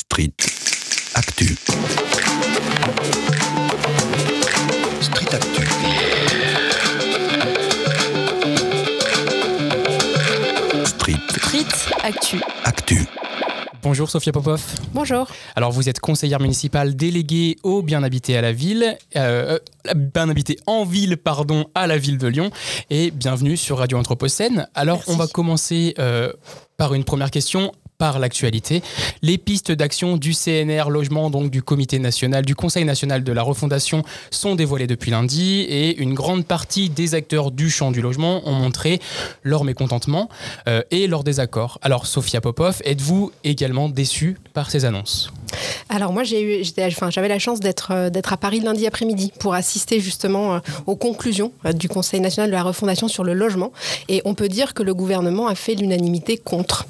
Street Actu. Street Actu. Street Street Actu. Actu. Bonjour Sophia Popov. Bonjour. Alors vous êtes conseillère municipale déléguée au bien habité à la ville, euh, euh, bien habité en ville, pardon, à la ville de Lyon. Et bienvenue sur Radio Anthropocène. Alors Merci. on va commencer euh, par une première question par l'actualité. Les pistes d'action du CNR Logement, donc du Comité national, du Conseil national de la refondation, sont dévoilées depuis lundi et une grande partie des acteurs du champ du logement ont montré leur mécontentement euh, et leur désaccord. Alors Sophia Popov, êtes-vous également déçue par ces annonces? Alors moi j'ai eu, enfin, j'avais la chance d'être euh, d'être à Paris lundi après-midi pour assister justement euh, aux conclusions euh, du Conseil national de la refondation sur le logement. Et on peut dire que le gouvernement a fait l'unanimité contre.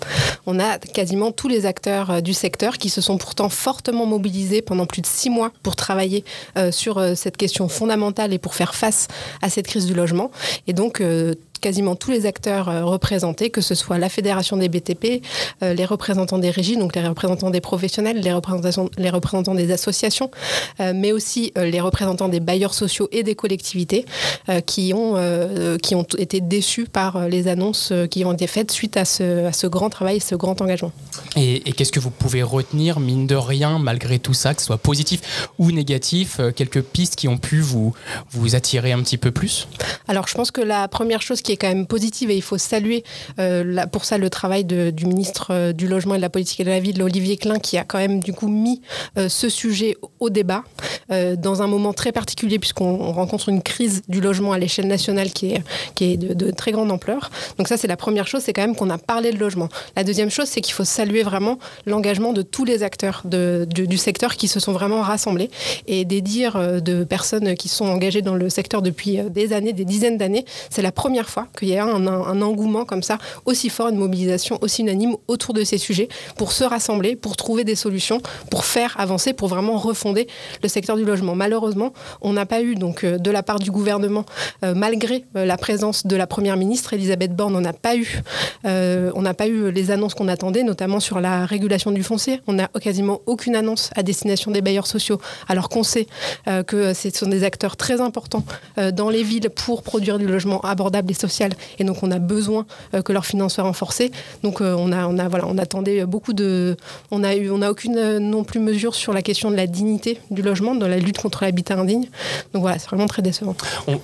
On a quasiment tous les acteurs du secteur qui se sont pourtant fortement mobilisés pendant plus de six mois pour travailler sur cette question fondamentale et pour faire face à cette crise du logement. Et donc quasiment tous les acteurs euh, représentés, que ce soit la Fédération des BTP, euh, les représentants des régies, donc les représentants des professionnels, les représentants, les représentants des associations, euh, mais aussi les représentants des bailleurs sociaux et des collectivités qui, ont, qui ont été déçus par les annonces qui ont été faites suite à ce, à ce grand travail, ce grand engagement. Et, et qu'est-ce que vous pouvez retenir, mine de rien, malgré tout ça, que ce soit positif ou négatif, quelques pistes qui ont pu vous, vous attirer un petit peu plus? Alors, je pense que la première chose qui est quand même positive, et il faut saluer euh, pour ça le travail du ministre euh, du Logement et de la Politique de la Ville, Olivier Klein, qui a quand même du coup mis euh, ce sujet au- débat dans un moment très particulier, puisqu'on on rencontre une crise du logement à l'échelle nationale qui est, qui est de, très grande ampleur. Donc ça, c'est la première chose, c'est quand même qu'on a parlé de logement. La deuxième chose, c'est qu'il faut saluer vraiment l'engagement de tous les acteurs du, secteur qui se sont vraiment rassemblés et des dires de personnes qui sont engagées dans le secteur depuis des années, des dizaines d'années. C'est la première fois qu'il y a un, engouement comme ça, aussi fort, une mobilisation aussi unanime autour de ces sujets pour se rassembler, pour trouver des solutions, pour faire avancer, pour vraiment refonder le secteur du logement. Malheureusement, on n'a pas eu, donc, euh, de la part du gouvernement, euh, malgré euh, la présence de la première ministre, Elisabeth Borne, on n'a pas eu, on n'a pas eu les annonces qu'on attendait, notamment sur la régulation du foncier. On n'a quasiment aucune annonce à destination des bailleurs sociaux, alors qu'on sait que ce sont des acteurs très importants dans les villes pour produire du logement abordable et Et donc, on a besoin euh, que leurs finances soient renforcées. Donc, euh, on a, on a, voilà, on attendait beaucoup de, on a eu, on n'a aucune euh, non plus mesure sur la question de la dignité du logement, dans la lutte contre l'habitat indigne. Donc voilà, c'est vraiment très décevant.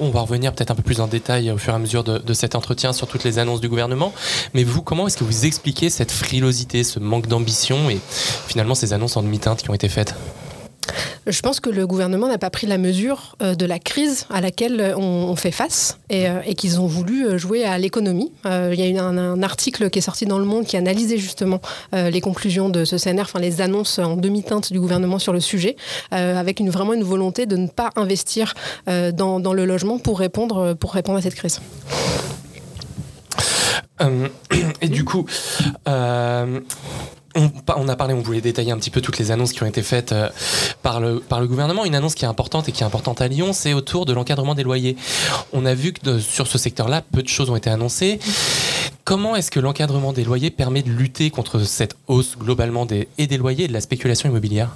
On, va revenir peut-être un peu plus en détail au fur et à mesure de cet entretien sur toutes les annonces du gouvernement. Mais vous, comment est-ce que vous expliquez cette frilosité, ce manque d'ambition et finalement ces annonces en demi-teinte qui ont été faites? Je pense que le gouvernement n'a pas pris la mesure euh, de la crise à laquelle euh, on, fait face et, euh, qu'ils ont voulu jouer à l'économie. Il y a eu un, article qui est sorti dans Le Monde qui analysait justement les conclusions de ce CNR, enfin les annonces en demi-teinte du gouvernement sur le sujet, avec une, vraiment une volonté de ne pas investir dans, le logement pour répondre, pour répondre à cette crise. Et du coup, on, a parlé, on voulait détailler un petit peu toutes les annonces qui ont été faites euh, par, le, par le gouvernement. Une annonce qui est importante et qui est importante à Lyon, c'est autour de l'encadrement des loyers. On a vu que sur ce secteur-là, peu de choses ont été annoncées. Comment est-ce que l'encadrement des loyers permet de lutter contre cette hausse globalement des, et des loyers et de la spéculation immobilière?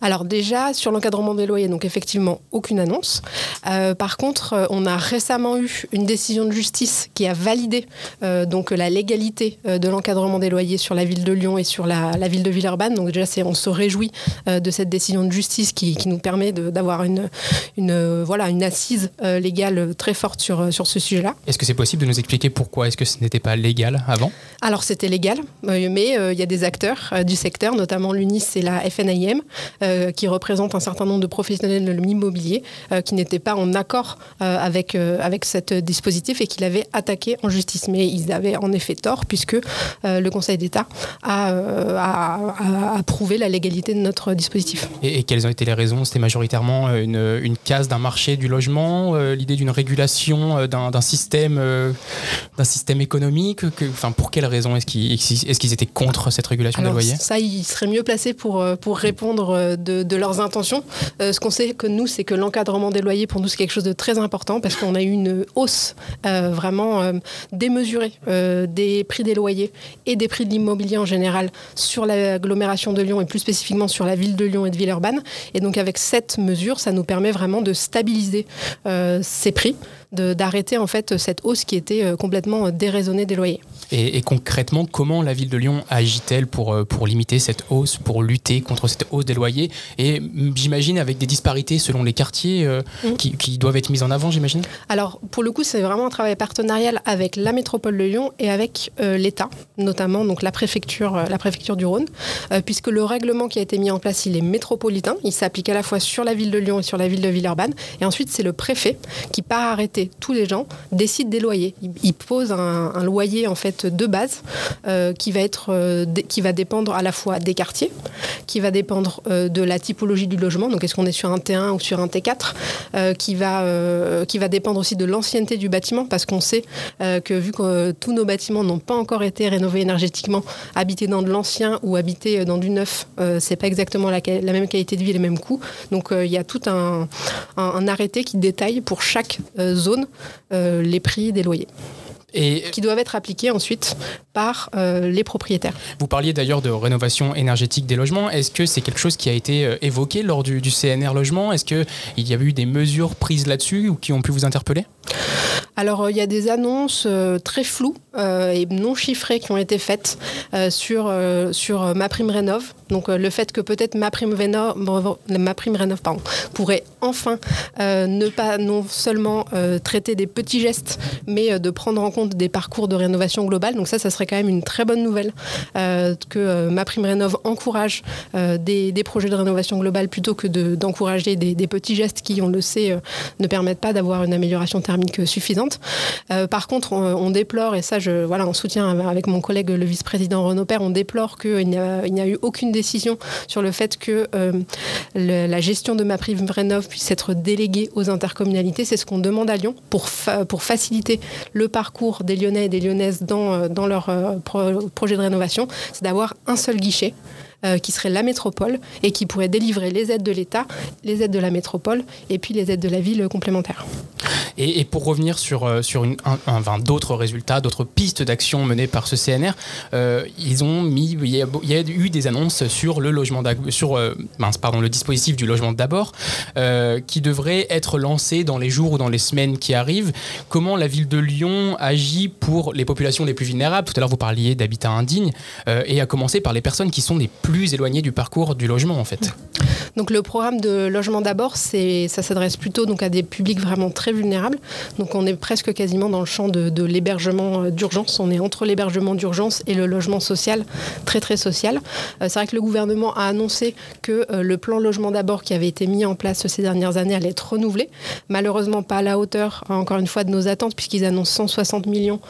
Alors déjà, sur l'encadrement des loyers, donc effectivement, aucune annonce. Euh, par contre, euh, on a récemment eu une décision de justice qui a validé euh, donc la légalité de l'encadrement des loyers sur la ville de Lyon et sur la, la ville de Villeurbanne. Donc déjà, on se réjouit euh, de cette décision de justice qui, qui nous permet d'avoir une, une, voilà, une assise euh, légale très forte sur, sur ce sujet-là. Est-ce que c'est possible de nous expliquer pourquoi? Est-ce que ce n'était pas légal avant Alors c'était légal, euh, mais euh, il y a des acteurs euh, du secteur, notamment l'UNIS et la FNIM, euh, qui représentent un certain nombre de professionnels de l'immobilier, qui n'étaient pas en accord avec, avec ce dispositif et qui l'avaient attaqué en justice. Mais ils avaient en effet tort, puisque le Conseil d'État a, a- a approuvé la légalité de notre dispositif. et, et quelles ont été les raisons? C'était majoritairement une, une case d'un marché du logement, l'idée d'une régulation d'un d'un système, d'un système économique que, pour quelles raisons est-ce qu'ils étaient contre cette régulation Alors, des loyers ça, ils seraient mieux placés pour, euh, pour répondre euh, de, de leurs intentions. Euh, ce qu'on sait que nous, c'est que l'encadrement des loyers, pour nous, c'est quelque chose de très important parce qu'on a eu une hausse euh, vraiment euh, démesurée des prix des loyers et des prix de l'immobilier en général sur l'agglomération de Lyon et plus spécifiquement sur la ville de Lyon et de Villeurbanne. Et donc, avec cette mesure, ça nous permet vraiment de stabiliser ces prix, d'arrêter en fait cette hausse qui était euh, complètement déraisonnée des loyers. et, et concrètement, comment la ville de Lyon agit-elle pour, euh, pour limiter cette hausse, pour lutter contre cette hausse des loyers Et mm, j'imagine avec des disparités selon les quartiers euh, Mm. qui, qui doivent être mises en avant, j'imagine? Alors, pour le coup, c'est vraiment un travail partenarial avec la métropole de Lyon et avec euh, l'État, notamment donc la préfecture, euh, la préfecture du Rhône, euh, puisque le règlement qui a été mis en place, il est métropolitain. Il s'applique à la fois sur la ville de Lyon et sur la ville de Villeurbanne. Et ensuite, c'est le préfet qui, par tous les gens, décide des loyers. Il, il pose un, loyer en fait de base euh, qui va être, euh, qui va dépendre à la fois des quartiers, qui va dépendre euh, de la typologie du logement. Donc, est-ce qu'on est sur un T1 ou sur un T4 euh, qui, va, qui va dépendre aussi de l'ancienneté du bâtiment, parce qu'on sait que vu que tous nos bâtiments n'ont pas encore été rénovés énergétiquement, habiter dans de l'ancien ou habiter dans du neuf, c'est pas exactement la, même qualité de vie les mêmes coûts. Donc il y a tout un, arrêté qui détaille pour chaque euh, zone euh, les prix des loyers, Et qui doivent être appliqués ensuite par euh, les propriétaires. vous parliez d'ailleurs de rénovation énergétique des logements. Est-ce que c'est quelque chose qui a été euh, évoqué lors du, du CNR Logement? Est-ce qu'il y a eu des mesures prises là-dessus ou qui ont pu vous interpeller? Alors, euh, il y a des annonces euh, très floues euh, et non chiffrées qui ont été faites sur, sur ma prime rénov. Donc, le fait que peut-être ma prime rénov, pourrait enfin ne pas non seulement traiter des petits gestes, mais de prendre en compte des parcours de rénovation globale. Donc, ça, ça serait quand même une très bonne nouvelle que ma prime rénov encourage des, projets de rénovation globale plutôt que de- d'encourager des, petits gestes qui, on le sait, ne permettent pas d'avoir une amélioration thermique suffisante. Euh, par contre, on, déplore, et ça, je, voilà, en soutien avec mon collègue le vice-président Renaud Père, on déplore qu'il n'y a, eu aucune décision sur le fait que euh, la gestion de ma prime puisse être déléguée aux intercommunalités. C'est ce qu'on demande à Lyon pour, fa- pour faciliter le parcours des Lyonnais et des Lyonnaises dans, euh, leur pro- projet de rénovation. C'est d'avoir un seul guichet. Euh, qui serait la métropole et qui pourrait délivrer les aides de l'État, les aides de la métropole et puis les aides de la ville complémentaires. Et, pour revenir sur, euh, sur un- un- d'autres résultats, d'autres pistes d'action menées par ce CNR, euh, ils ont mis, il y, a, eu des annonces sur le logement, sur pardon, le dispositif du logement d'abord, qui devrait être lancé dans les jours ou dans les semaines qui arrivent. Comment la ville de Lyon agit pour les populations les plus vulnérables? Tout à l'heure, vous parliez d'habitat indigne, et à commencer par les personnes qui sont les plus éloignées du parcours du logement, en fait. Donc le programme de logement d'abord, c'est, ça s'adresse plutôt donc à des publics vraiment très vulnérables. Donc on est presque quasiment dans le champ de, de l'hébergement euh, d'urgence. On est entre l'hébergement d'urgence et le logement social, très très social. Euh, c'est vrai que le gouvernement a annoncé que euh, le plan logement d'abord qui avait été mis en place ces dernières années allait être renouvelé. Malheureusement pas à la hauteur, hein, encore une fois, de nos attentes, puisqu'ils annoncent 160 millions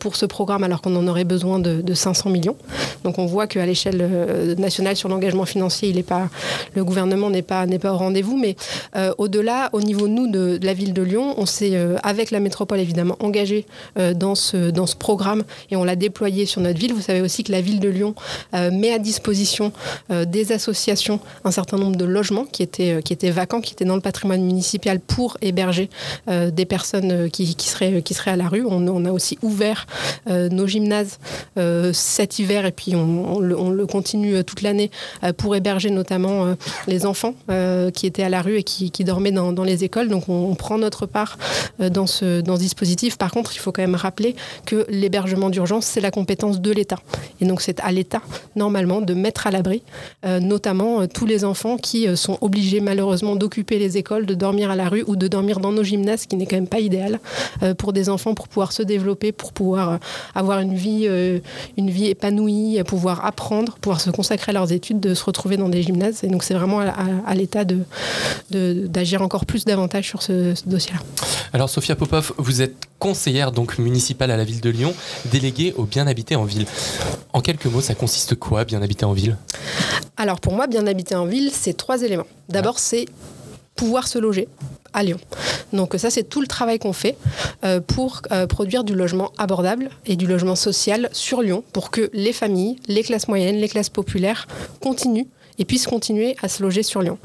pour ce programme alors qu'on en aurait besoin de, de 500 millions. Donc on voit qu'à l'échelle nationale sur l'engagement financier, il est pas, le gouvernement n'est pas, n'est pas au rendez-vous. Mais euh, au-delà, au niveau nous de, la ville de Lyon, on s'est euh, avec la métropole évidemment engagé euh, dans, ce, dans ce programme et on l'a déployé sur notre ville. Vous savez aussi que la ville de Lyon met à disposition des associations un certain nombre de logements qui étaient, qui étaient vacants, qui étaient dans le patrimoine municipal pour héberger des personnes qui, qui, seraient, qui seraient à la rue. On, a aussi ouvert nos gymnases cet hiver et puis on, le, on le continue euh, toute l'année euh, pour héberger notamment euh, les enfants euh, qui étaient à la rue et qui, dormaient dans, les écoles. Donc on, prend notre part dans, ce, dans ce dispositif. Par contre, il faut quand même rappeler que l'hébergement d'urgence, c'est la compétence de l'État. Et donc c'est à l'État, normalement, de mettre à l'abri notamment tous les enfants qui sont obligés malheureusement d'occuper les écoles, de dormir à la rue ou de dormir dans nos gymnases, ce qui n'est quand même pas idéal pour des enfants pour pouvoir se développer, pour pouvoir avoir une vie, une vie épanouie, pouvoir apprendre, pouvoir se consacrer à leurs études, de se retrouver dans des gymnases. Et donc c'est vraiment à, à- à l'État de- d'agir encore plus davantage sur ce, ce dossier-là. Alors Sophia Popov, vous êtes conseillère donc municipale à la ville de Lyon, déléguée au bien habiter en ville. En quelques mots, ça consiste quoi, bien habiter en ville? Alors pour moi, bien habiter en ville, c'est trois éléments. D'abord, c'est pouvoir se loger à Lyon. Donc ça, c'est tout le travail qu'on fait euh, pour euh, produire du logement abordable et du logement social sur Lyon pour que les familles, les classes moyennes, les classes populaires continuent et puissent continuer à se loger sur Lyon.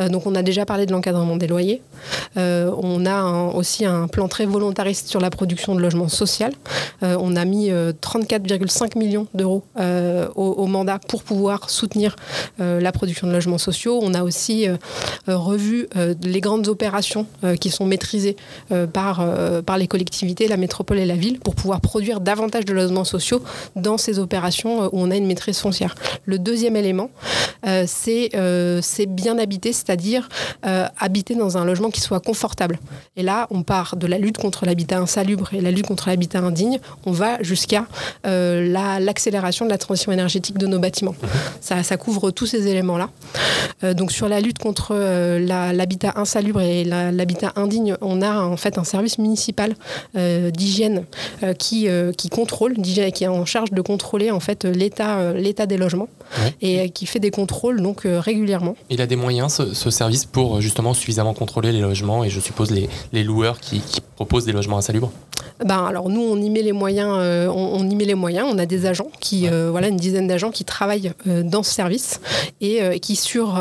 Euh, donc on a déjà parlé de l'encadrement des loyers. Euh, on a aussi un plan très volontariste sur la production de logements social. Euh, on a mis euh, 34,5 millions d'euros au, au mandat pour pouvoir soutenir la production de logements sociaux. On a aussi revu les grandes opérations qui sont maîtrisées par, par les collectivités, la métropole et la ville, pour pouvoir produire davantage de logements sociaux dans ces opérations où on a une maîtrise foncière. Le deuxième élément, c'est euh, c'est bien habiter, c'est-à-dire euh, habiter dans un logement qui soit confortable. Et là, on part de la lutte contre l'habitat insalubre et la lutte contre l'habitat indigne, on va jusqu'à euh, la- l'accélération de la transition énergétique de nos bâtiments. Ça, ça couvre tous ces éléments-là. Euh, donc sur la lutte contre euh, l'habitat insalubre et l'habitat indigne, on a en fait un service municipal euh, d'hygiène euh, qui, euh, qui contrôle, qui est en charge de contrôler en fait l'état euh, l'état des logements Ouais. et euh, qui fait des contrôles donc euh, régulièrement. Il a des moyens, ce, ce service, pour euh, justement suffisamment contrôler les logements et je suppose les, les loueurs qui, qui proposent des logements insalubres? Ben, alors nous, on y met les moyens. euh, on, on y met les moyens. On a des agents qui, euh, voilà, une dizaine d'agents qui travaillent euh, dans ce service et qui sur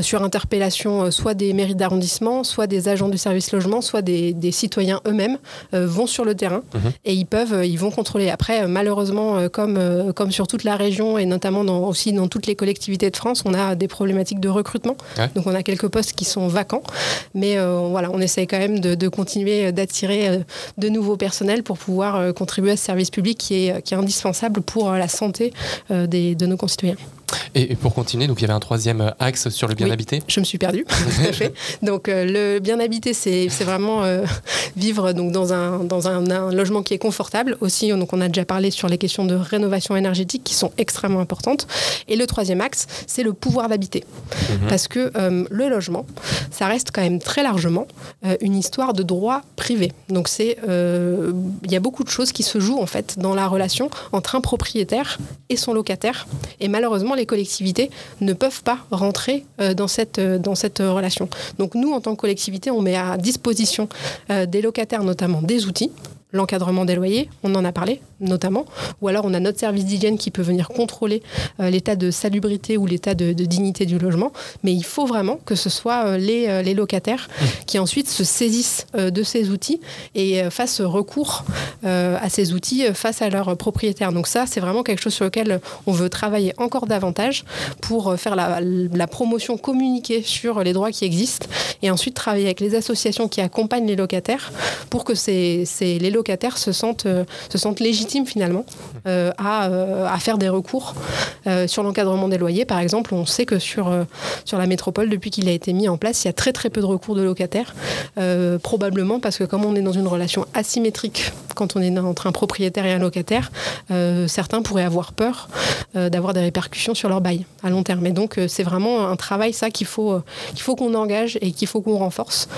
sur interpellation, soit des mairies d'arrondissement, soit des agents du service logement, soit des, des citoyens eux-mêmes vont sur le terrain Mhm. et ils peuvent, ils vont contrôler. Après, malheureusement, comme comme sur toute la région et notamment dans, aussi dans toutes les collectivités de France, on a des problématiques de recrutement. Ouais. Donc on a quelques postes qui sont vacants, mais euh, voilà, on essaye quand même de, de continuer euh, d'attirer euh, de nouveaux personnels pour pouvoir contribuer à ce service public qui est, qui est indispensable pour la santé des, de nos concitoyens. Et, et pour continuer, donc il y avait un troisième euh, axe sur le bien Oui. habité. Je me suis perdue, tout à fait. Donc euh, le bien habité, c'est vraiment euh, vivre donc, dans, un, dans un, un logement qui est confortable. Aussi, donc, on a déjà parlé sur les questions de rénovation énergétique qui sont extrêmement importantes. Et le troisième axe, c'est le pouvoir d'habiter. Mhm. Parce que le logement, ça reste quand même très largement une histoire de droit privé. Donc c'est, il y a beaucoup de choses qui se jouent en fait dans la relation entre un propriétaire et son locataire. Et malheureusement, les collectivités ne peuvent pas rentrer euh, dans cette euh, euh, relation. Donc nous, en tant que collectivité, on met à disposition des locataires notamment des outils l'encadrement des loyers, on en a parlé notamment, ou alors on a notre service d'hygiène qui peut venir contrôler euh, l'état de salubrité ou l'état de, de dignité du logement, mais il faut vraiment que ce soit euh, les, euh, les locataires qui ensuite se saisissent de ces outils et fassent recours à ces outils face à leurs propriétaires. Donc ça, c'est vraiment quelque chose sur lequel on veut travailler encore davantage pour faire la, la promotion communiquée sur les droits qui existent et ensuite travailler avec les associations qui accompagnent les locataires pour que ces, ces- les locataires se sentent, se sentent légitimes finalement euh, à, euh, à faire des recours euh, sur l'encadrement des loyers. Par exemple, on sait que sur, euh, sur la métropole, depuis qu'il a été mis en place, il y a très très peu de recours de locataires, euh, probablement parce que comme on est dans une relation asymétrique quand on est entre un propriétaire et un locataire, euh, certains pourraient avoir peur d'avoir des répercussions sur leur bail à long terme. Et donc c'est vraiment un travail ça qu'il faut qu'il faut qu'on engage et qu'il faut qu'on renforce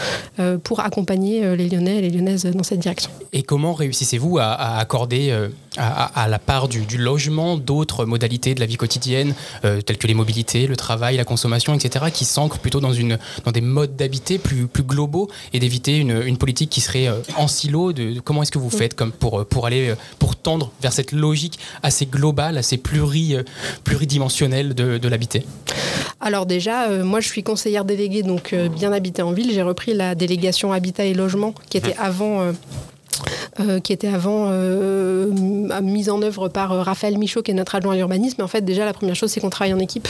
pour accompagner les Lyonnais et les Lyonnaises dans cette direction. Et comment réussissez-vous à, à accorder à, à- la part du, du logement d'autres modalités de la vie quotidienne, euh, telles que les mobilités, le travail, la consommation, etc., qui s'ancrent plutôt dans, une, dans des modes d'habiter plus, plus globaux et d'éviter une, une politique qui serait euh, en silo de, de comment est-ce que vous faites comme pour, euh, pour aller euh, pour tendre vers cette logique assez globale, assez pluri, euh, pluridimensionnelle de, de l'habiter? Alors déjà, euh, moi je suis conseillère déléguée, donc euh, bien habité en ville. J'ai repris la délégation habitat et logement qui était avant. euh, euh, qui était avant euh, mise en œuvre par euh, Raphaël Michaud, qui est notre adjoint à l'urbanisme. Mais en fait, déjà, la première chose, c'est qu'on travaille en équipe.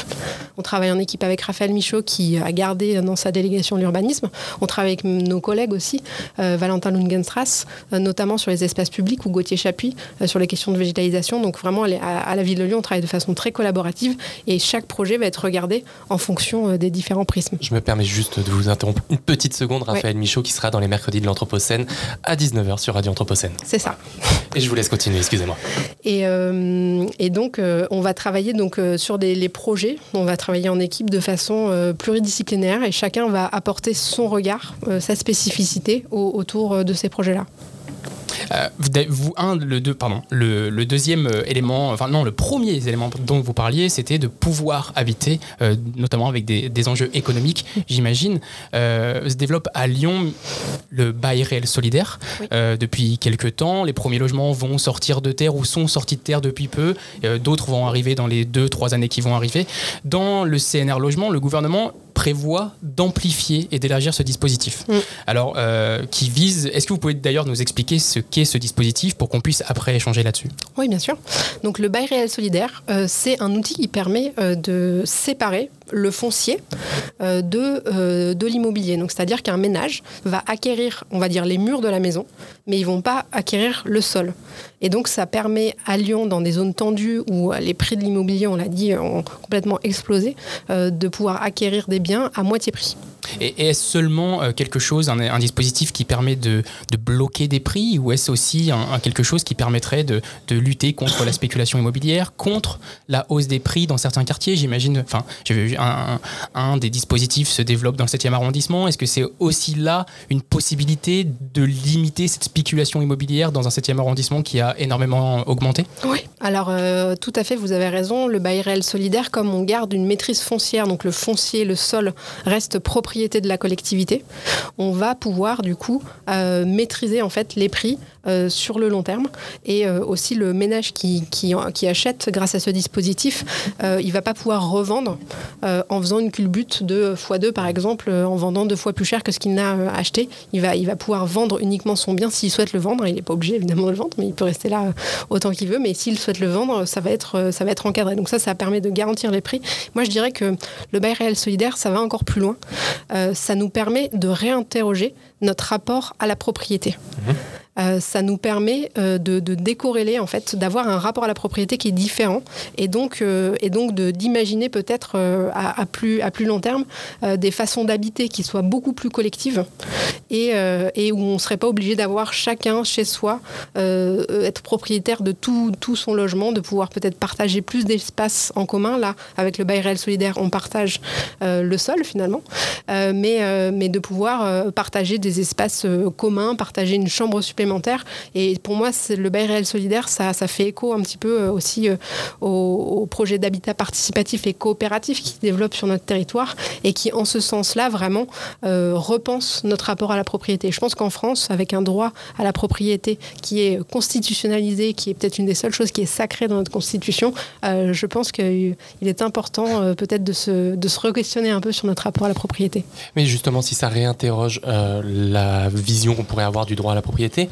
On travaille en équipe avec Raphaël Michaud, qui a gardé dans sa délégation l'urbanisme. On travaille avec nos collègues aussi, Valentin Lungenstrass, notamment sur les espaces publics, ou Gauthier Chapuis, sur les questions de végétalisation. Donc vraiment, à, à la ville de Lyon, on travaille de façon très collaborative et chaque projet va être regardé en fonction des différents prismes. Je me permets juste de vous interrompre une petite seconde, Raphaël Michaud, qui sera dans les mercredis de l'Anthropocène à 19h sur Radio Anthropocène. C'est ça. Et je vous laisse continuer, excusez-moi. Et, euh, et donc, euh, on va travailler donc, euh, sur des, les projets. On va travailler en équipe de façon pluridisciplinaire et chacun va apporter son regard, sa spécificité au- autour de ces projets-là. Euh, vous, un, le deux, pardon, le, le, deuxième euh, élément, enfin non, le premier élément dont vous parliez, c'était de pouvoir habiter, euh, notamment avec des, des, enjeux économiques, j'imagine. se développe à Lyon le bail réel solidaire depuis quelques temps. Les premiers logements vont sortir de terre ou sont sortis de terre depuis peu. D'autres vont arriver dans les deux, trois années qui vont arriver. Dans le CNR logement, le gouvernement prévoit d'amplifier et d'élargir ce dispositif. Mm. Alors, euh, qui vise. Est-ce que vous pouvez d'ailleurs nous expliquer ce qu'est ce dispositif pour qu'on puisse après échanger là-dessus? Oui, bien sûr. Donc, le bail réel solidaire, euh, c'est un outil qui permet euh, de séparer le foncier de, de l'immobilier. Donc, c'est-à-dire qu'un ménage va acquérir, on va dire, les murs de la maison, mais ils vont pas acquérir le sol. Et donc, ça permet à Lyon, dans des zones tendues où les prix de l'immobilier, on l'a dit, ont complètement explosé, de pouvoir acquérir des biens à moitié prix. Et est-ce seulement euh, quelque chose, un, dispositif qui permet de, bloquer des prix ou est-ce aussi un, quelque chose qui permettrait de, lutter contre la spéculation immobilière, contre la hausse des prix dans certains quartiers? J'imagine, enfin, j'ai vu un, un, des dispositifs se développe dans le 7e arrondissement. Est-ce que c'est aussi là une possibilité de limiter cette spéculation immobilière dans un 7e arrondissement qui a énormément augmenté? Oui, alors euh, tout à fait, vous avez raison. Le bail réel solidaire, comme on garde une maîtrise foncière, donc le foncier, le sol reste propriétaire de la collectivité, on va pouvoir du coup euh, maîtriser en fait les prix euh, sur le long terme et euh, aussi le ménage qui, qui, achète grâce à ce dispositif, il va pas pouvoir revendre en faisant une culbute de x2 par exemple, en vendant deux fois plus cher que ce qu'il n'a acheté. Il va, il va pouvoir vendre uniquement son bien s'il souhaite le vendre. Il n'est pas obligé évidemment de le vendre, mais il peut rester là autant qu'il veut. Mais s'il souhaite le vendre, ça va être, ça va être encadré. Donc ça, ça permet de garantir les prix. Moi, je dirais que le bail réel solidaire, ça va encore plus loin. Euh, ça nous permet de réinterroger notre rapport à la propriété. Mmh. Euh, ça nous permet euh, de, décorréler, en fait, d'avoir un rapport à la propriété qui est différent et donc, euh, et donc d'imaginer peut-être à, plus, à plus long terme des façons d'habiter qui soient beaucoup plus collectives et, et où on ne serait pas obligé d'avoir chacun chez soi, être propriétaire de tout, tout son logement, de pouvoir peut-être partager plus d'espace en commun. Là, avec le bail réel solidaire, on partage le sol finalement, mais, mais de pouvoir partager des espaces communs, partager une chambre supplémentaire et pour moi, le bail réel solidaire, ça, ça, fait écho un petit peu euh, aussi euh, au, projet d'habitat participatif et coopératif qui se développe sur notre territoire et qui, en ce sens-là, vraiment euh, repense notre rapport à la propriété. Je pense qu'en France, avec un droit à la propriété qui est constitutionnalisé, qui est peut-être une des seules choses qui est sacrée dans notre constitution, je pense qu'il est important peut-être de se, de se re-questionner un peu sur notre rapport à la propriété. Mais justement, si ça réinterroge la vision qu'on pourrait avoir du droit à la propriété,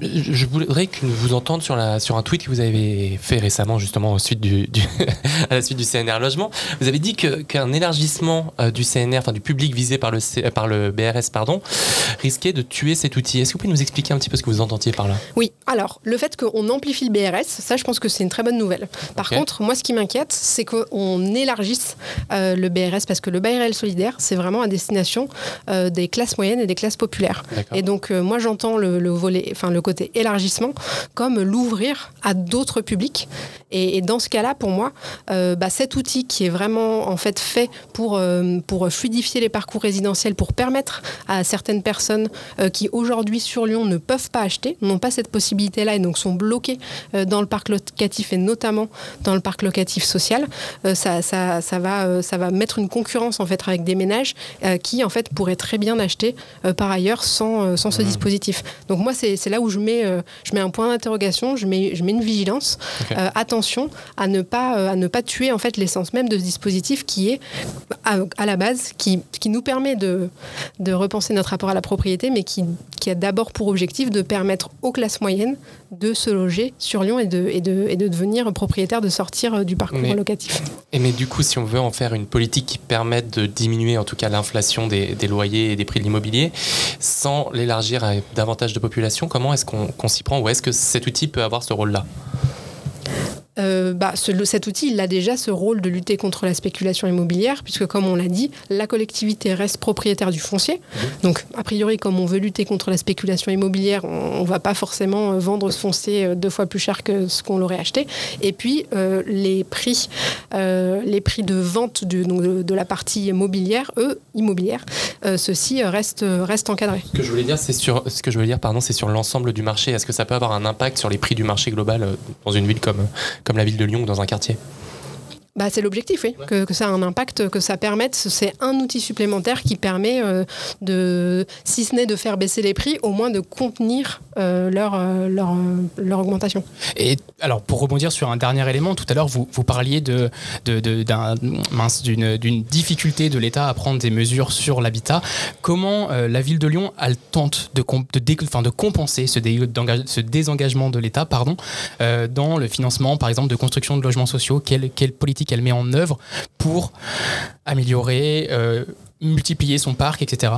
je voudrais que vous entende sur, la, sur un tweet que vous avez fait récemment, justement, au suite du, à la suite du CNR Logement. Vous avez dit qu'un élargissement euh, du CNR, enfin du public visé par le, par le BRS, pardon, risquait de tuer cet outil. Est-ce que vous pouvez nous expliquer un petit peu ce que vous entendiez par là? Oui, alors, le fait qu'on amplifie le BRS, ça, je pense que c'est une très bonne nouvelle. Par contre, moi, ce qui m'inquiète, c'est qu'on élargisse euh, le BRS parce que le bail réel solidaire, c'est vraiment à destination euh, des classes moyennes et des classes populaires. Et donc, moi, j'entends le, le volet, enfin, le côté élargissement comme l'ouvrir à d'autres publics. Et, dans ce cas-là, pour moi, euh, bah, cet outil qui est vraiment en fait fait pour, euh, pour fluidifier les parcours résidentiels, pour permettre à certaines personnes euh, qui aujourd'hui sur Lyon ne peuvent pas acheter, n'ont pas cette possibilité-là et donc sont bloquées dans le parc locatif et notamment dans le parc locatif social, ça, ça, ça, va, ça va mettre une concurrence en fait avec des ménages qui en fait pourraient très bien acheter par ailleurs sans, sans ce mmh. dispositif. Donc moi, c'est là où je mets, je mets un point d'interrogation, je mets, je mets une vigilance. attention à ne pas, euh, à ne pas tuer en fait l'essence même de ce dispositif qui est à, la base, qui, qui, nous permet de, de repenser notre rapport à la propriété, mais qui, qui a d'abord pour objectif de permettre aux classes moyennes de se loger sur Lyon et de, et de, et de devenir propriétaire, de sortir euh, du parcours locatif. Et mais du coup, si on veut en faire une politique qui permette de diminuer en tout cas l'inflation des, des, loyers et des prix de l'immobilier, sans l'élargir à davantage de population, comment est-ce qu'on s'y prend Ou est-ce que cet outil peut avoir ce rôle-là? Euh, bah, ce- cet outil, il a déjà ce rôle de lutter contre la spéculation immobilière, puisque comme on l'a dit, la collectivité reste propriétaire du foncier. Donc, a priori, comme on veut lutter contre la spéculation immobilière, on ne va pas forcément euh, vendre ce foncier euh, deux fois plus cher que ce qu'on l'aurait acheté. Et puis, euh, les prix, euh, les prix de vente de, donc de, de la partie immobilière, eux, immobilière, ceux-ci restent, restent encadrés. Ce que je voulais dire, c'est sur ce que je voulais dire, pardon, c'est sur l'ensemble du marché. Est-ce que ça peut avoir un impact sur les prix du marché global dans une ville comme, comme la ville de Lyon ou dans un quartier Bah, c'est l'objectif, oui, que, que ça a un impact, que ça permette. C'est un outil supplémentaire qui permet euh, de, si ce n'est de faire baisser les prix, au moins de contenir euh, leur, euh, leur, leur augmentation. Et alors, pour rebondir sur un dernier élément, tout à l'heure, vous, vous parliez de, de- de- d'un- mince, d'une, d'une difficulté de l'État à prendre des mesures sur l'habitat. Comment euh, la ville de Lyon, elle tente de, com- de, dé- de compenser ce, dé- ce désengagement de l'État pardon, dans le financement, par exemple, de construction de logements sociaux? Quelle, quelle politique elle met en œuvre pour améliorer, euh, multiplier son parc, etc.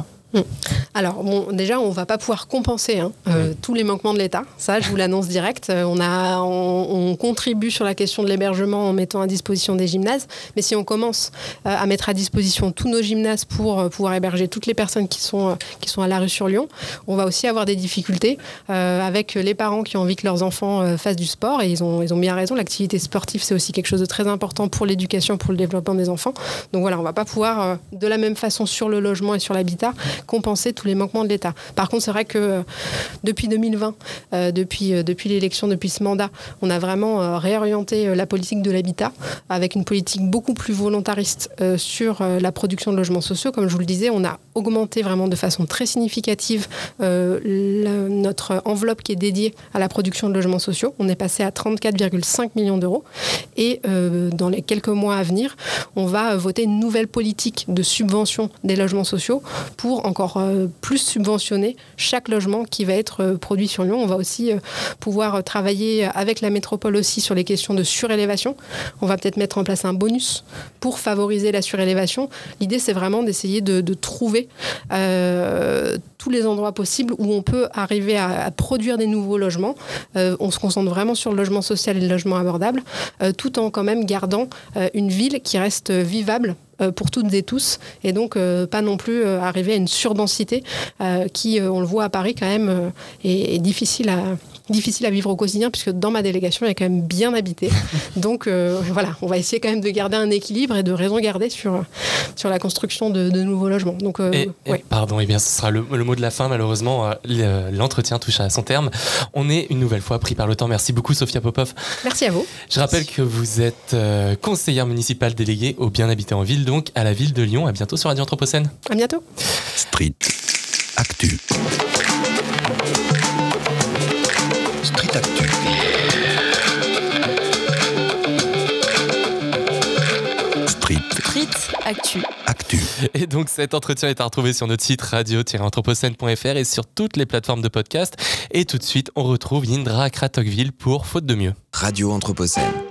Alors, bon, déjà, on va pas pouvoir compenser hein, euh, tous les manquements de l'État. Ça, je vous l'annonce direct. Euh, on, a, on, on contribue sur la question de l'hébergement en mettant à disposition des gymnases. Mais si on commence euh, à mettre à disposition tous nos gymnases pour euh, pouvoir héberger toutes les personnes qui sont, qui sont à la rue sur Lyon, on va aussi avoir des difficultés avec les parents qui ont envie que leurs enfants fassent du sport. Et ils ont, ils ont bien raison. L'activité sportive, c'est aussi quelque chose de très important pour l'éducation, pour le développement des enfants. Donc voilà, on va pas pouvoir, de la même façon sur le logement et sur l'habitat, compenser tous les manquements de l'État. Par contre, c'est vrai que euh, depuis 2020, euh, depuis, euh, depuis l'élection, depuis ce mandat, on a vraiment réorienté la politique de l'habitat avec une politique beaucoup plus volontariste sur la production de logements sociaux. Comme je vous le disais, on a augmenté vraiment de façon très significative notre enveloppe qui est dédiée à la production de logements sociaux. On est passé à 34,5 millions d'euros. Et dans les quelques mois à venir, on va voter une nouvelle politique de subvention des logements sociaux pour encore euh, plus subventionner chaque logement qui va être euh, produit sur Lyon. On va aussi euh, pouvoir travailler avec la métropole aussi sur les questions de surélévation. On va peut-être mettre en place un bonus pour favoriser la surélévation. L'idée, c'est vraiment d'essayer de, trouver tous les endroits possibles où on peut arriver à, produire des nouveaux logements. On se concentre vraiment sur le logement social et le logement abordable, tout en quand même gardant une ville qui reste vivable pour toutes et tous, et donc euh, pas non plus euh, arriver à une surdensité euh, qui, euh, on le voit à Paris quand même, euh, est difficile à difficile à vivre au quotidien puisque dans ma délégation il y a quand même bien habité donc euh, voilà on va essayer quand même de garder un équilibre et de raison garder sur sur la construction de, de nouveaux logements donc euh, Et, et- ouais. pardon, et bien ce sera le, le mot de la fin. Malheureusement, euh, le- l'entretien touche à son terme. On est une nouvelle fois pris par le temps. Merci beaucoup, Sophia Popov. merci à vous Je rappelle que vous êtes conseillère municipale déléguée au bien habité en ville, donc à la ville de Lyon. À bientôt sur Radio Anthropocène. à bientôt Street. Actu. Street Actu. Street Actu. Actu. Et donc cet entretien est à retrouver sur notre site radio-anthropocène.fr et sur toutes les plateformes de podcast. Et tout de suite, on retrouve Yindra Kratokville pour Faute de mieux. Radio Anthropocène.